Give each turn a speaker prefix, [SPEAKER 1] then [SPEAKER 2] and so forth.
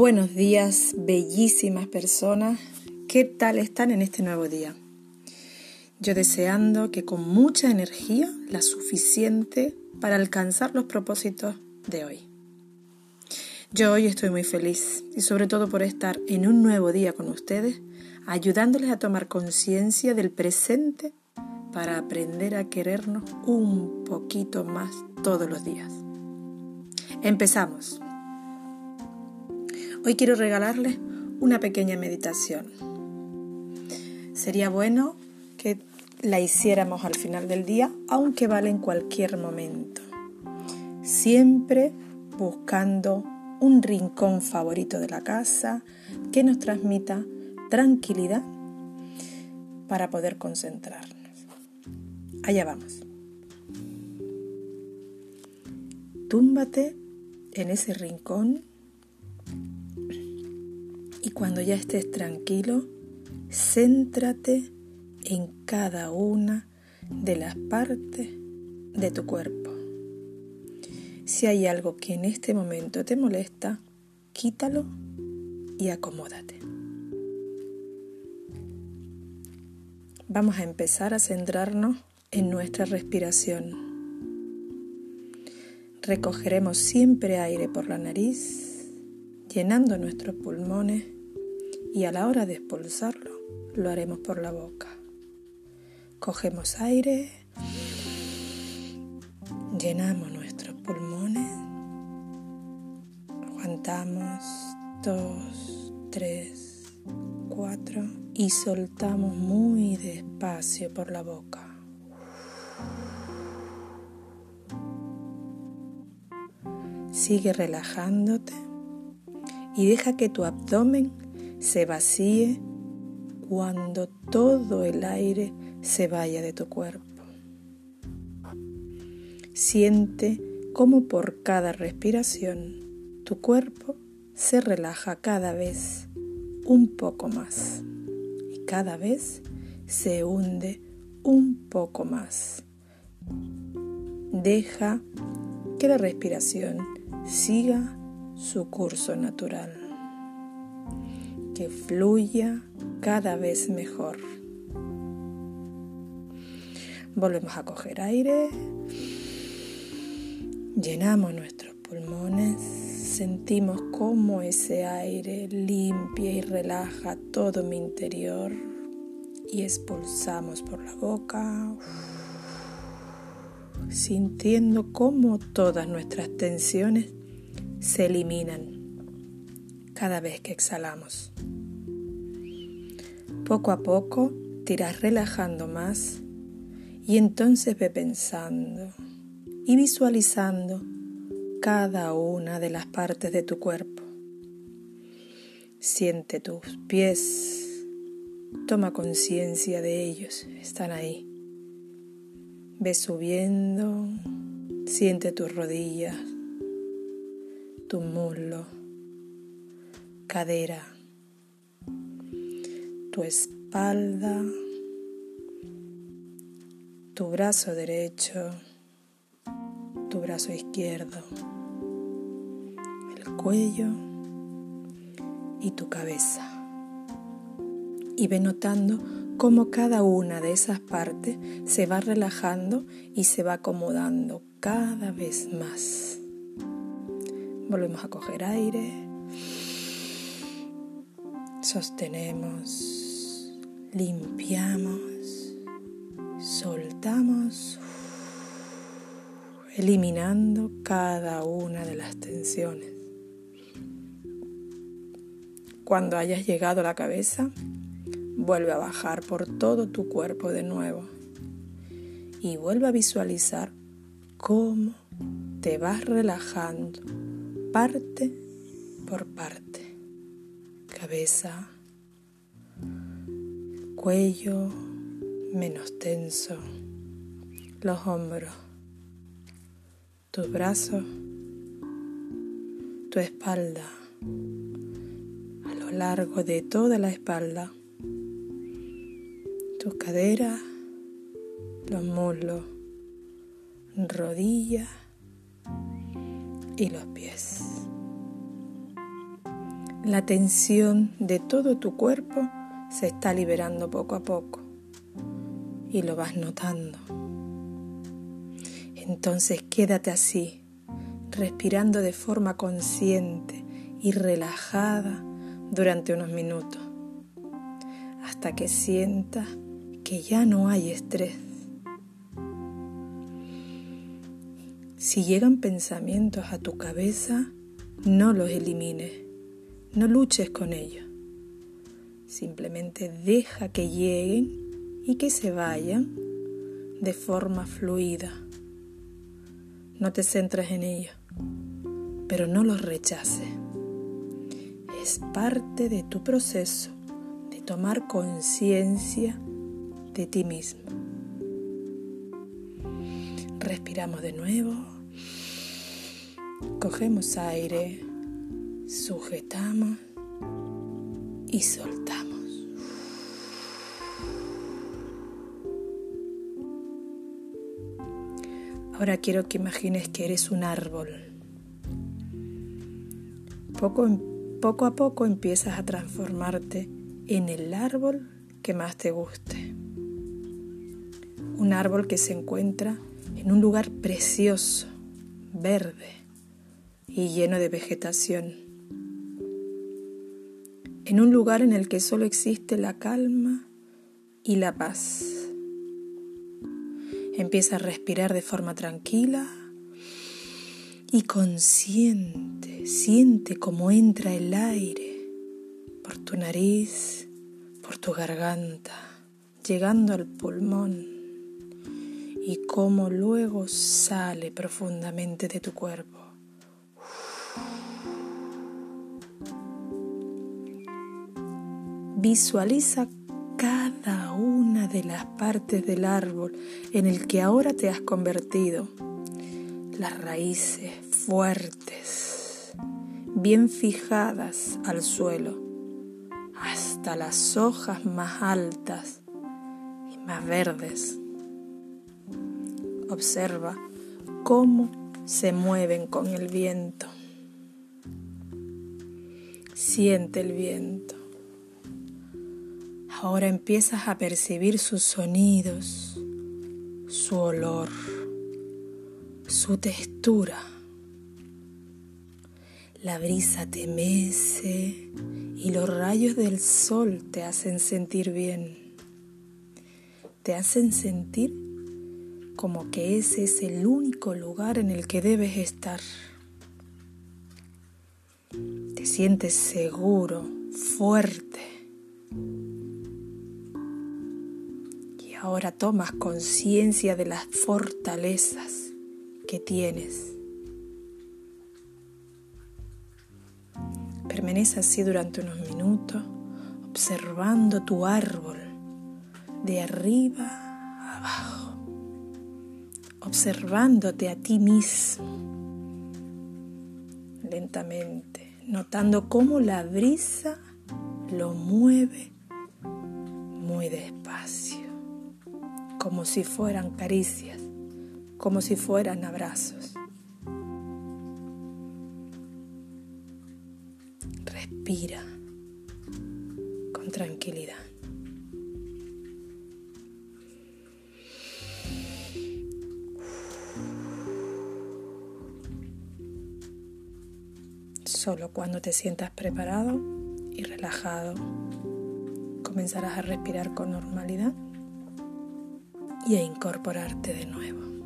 [SPEAKER 1] Buenos días, bellísimas personas. ¿Qué tal están en este nuevo día? Yo deseando que con mucha energía, la suficiente para alcanzar los propósitos de hoy. Yo hoy estoy muy feliz y sobre todo por estar en un nuevo día con ustedes, ayudándoles a tomar conciencia del presente para aprender a querernos un poquito más todos los días. Empezamos. Hoy quiero regalarles una pequeña meditación. Sería bueno que la hiciéramos al final del día, aunque vale en cualquier momento. Siempre buscando un rincón favorito de la casa que nos transmita tranquilidad para poder concentrarnos. Allá vamos. Túmbate en ese rincón y cuando ya estés tranquilo, céntrate en cada una de las partes de tu cuerpo. Si hay algo que en este momento te molesta, quítalo y acomódate. Vamos a empezar a centrarnos en nuestra respiración. Recogeremos siempre aire por la nariz llenando nuestros pulmones y a la hora de expulsarlo lo haremos por la boca. Cogemos aire, llenamos nuestros pulmones, aguantamos dos, tres, cuatro y soltamos muy despacio por la boca. Sigue relajándote y deja que tu abdomen se vacíe cuando todo el aire se vaya de tu cuerpo. Siente cómo por cada respiración tu cuerpo se relaja cada vez un poco más y cada vez se hunde un poco más. Deja que la respiración siga su curso natural, fluya cada vez mejor. Volvemos a coger aire, llenamos nuestros pulmones, sentimos cómo ese aire limpia y relaja todo mi interior. Y expulsamos por la boca, sintiendo cómo todas nuestras tensiones se eliminan cada vez que exhalamos. Poco a poco te irás relajando más y entonces ve pensando y visualizando cada una de las partes de tu cuerpo. Siente tus pies, toma conciencia de ellos, están ahí. Ve subiendo, siente tus rodillas, tu muslo, cadera, tu espalda, tu brazo derecho, tu brazo izquierdo, el cuello y tu cabeza. Y ve notando cómo cada una de esas partes se va relajando y se va acomodando cada vez más. Volvemos a coger aire. Sostenemos. Limpiamos. Soltamos. Eliminando cada una de las tensiones. Cuando hayas llegado a la cabeza, vuelve a bajar por todo tu cuerpo de nuevo y vuelve a visualizar cómo te vas relajando parte por parte. Cabeza, cuello menos tenso, los hombros, tus brazos, tu espalda, a lo largo de toda la espalda, tus caderas, los muslos, rodillas y los pies. La tensión de todo tu cuerpo se está liberando poco a poco y lo vas notando. Entonces quédate así, respirando de forma consciente y relajada durante unos minutos, hasta que sientas que ya no hay estrés. Si llegan pensamientos a tu cabeza, no los elimines, no luches con ellos. Simplemente deja que lleguen y que se vayan de forma fluida. No te centres en ellos, pero no los rechaces. Es parte de tu proceso de tomar conciencia de ti mismo. Respiramos de nuevo. Cogemos aire, sujetamos y soltamos. Ahora quiero que imagines que eres un árbol. Poco, poco a poco empiezas a transformarte en el árbol que más te guste. Un árbol que se encuentra en un lugar precioso, verde y lleno de vegetación. En un lugar en el que solo existe la calma y la paz. Empieza a respirar de forma tranquila y consciente. Siente cómo entra el aire por tu nariz, por tu garganta, llegando al pulmón y cómo luego sale profundamente de tu cuerpo. Visualiza cada una de las partes del árbol en el que ahora te has convertido. Las raíces fuertes, bien fijadas al suelo, hasta las hojas más altas y más verdes. Observa cómo se mueven con el viento. Siente el viento. Ahora empiezas a percibir sus sonidos, su olor, su textura. La brisa te mece y los rayos del sol te hacen sentir bien. Te hacen sentir como que ese es el único lugar en el que debes estar. Te sientes seguro, fuerte. Ahora tomas conciencia de las fortalezas que tienes. Permanece así durante unos minutos, observando tu árbol de arriba a abajo observándote a ti mismo lentamente, notando cómo la brisa lo mueve muy despacio, como si fueran caricias, como si fueran abrazos. Respira con tranquilidad. Solo cuando te sientas preparado y relajado comenzarás a respirar con normalidad y a incorporarte de nuevo.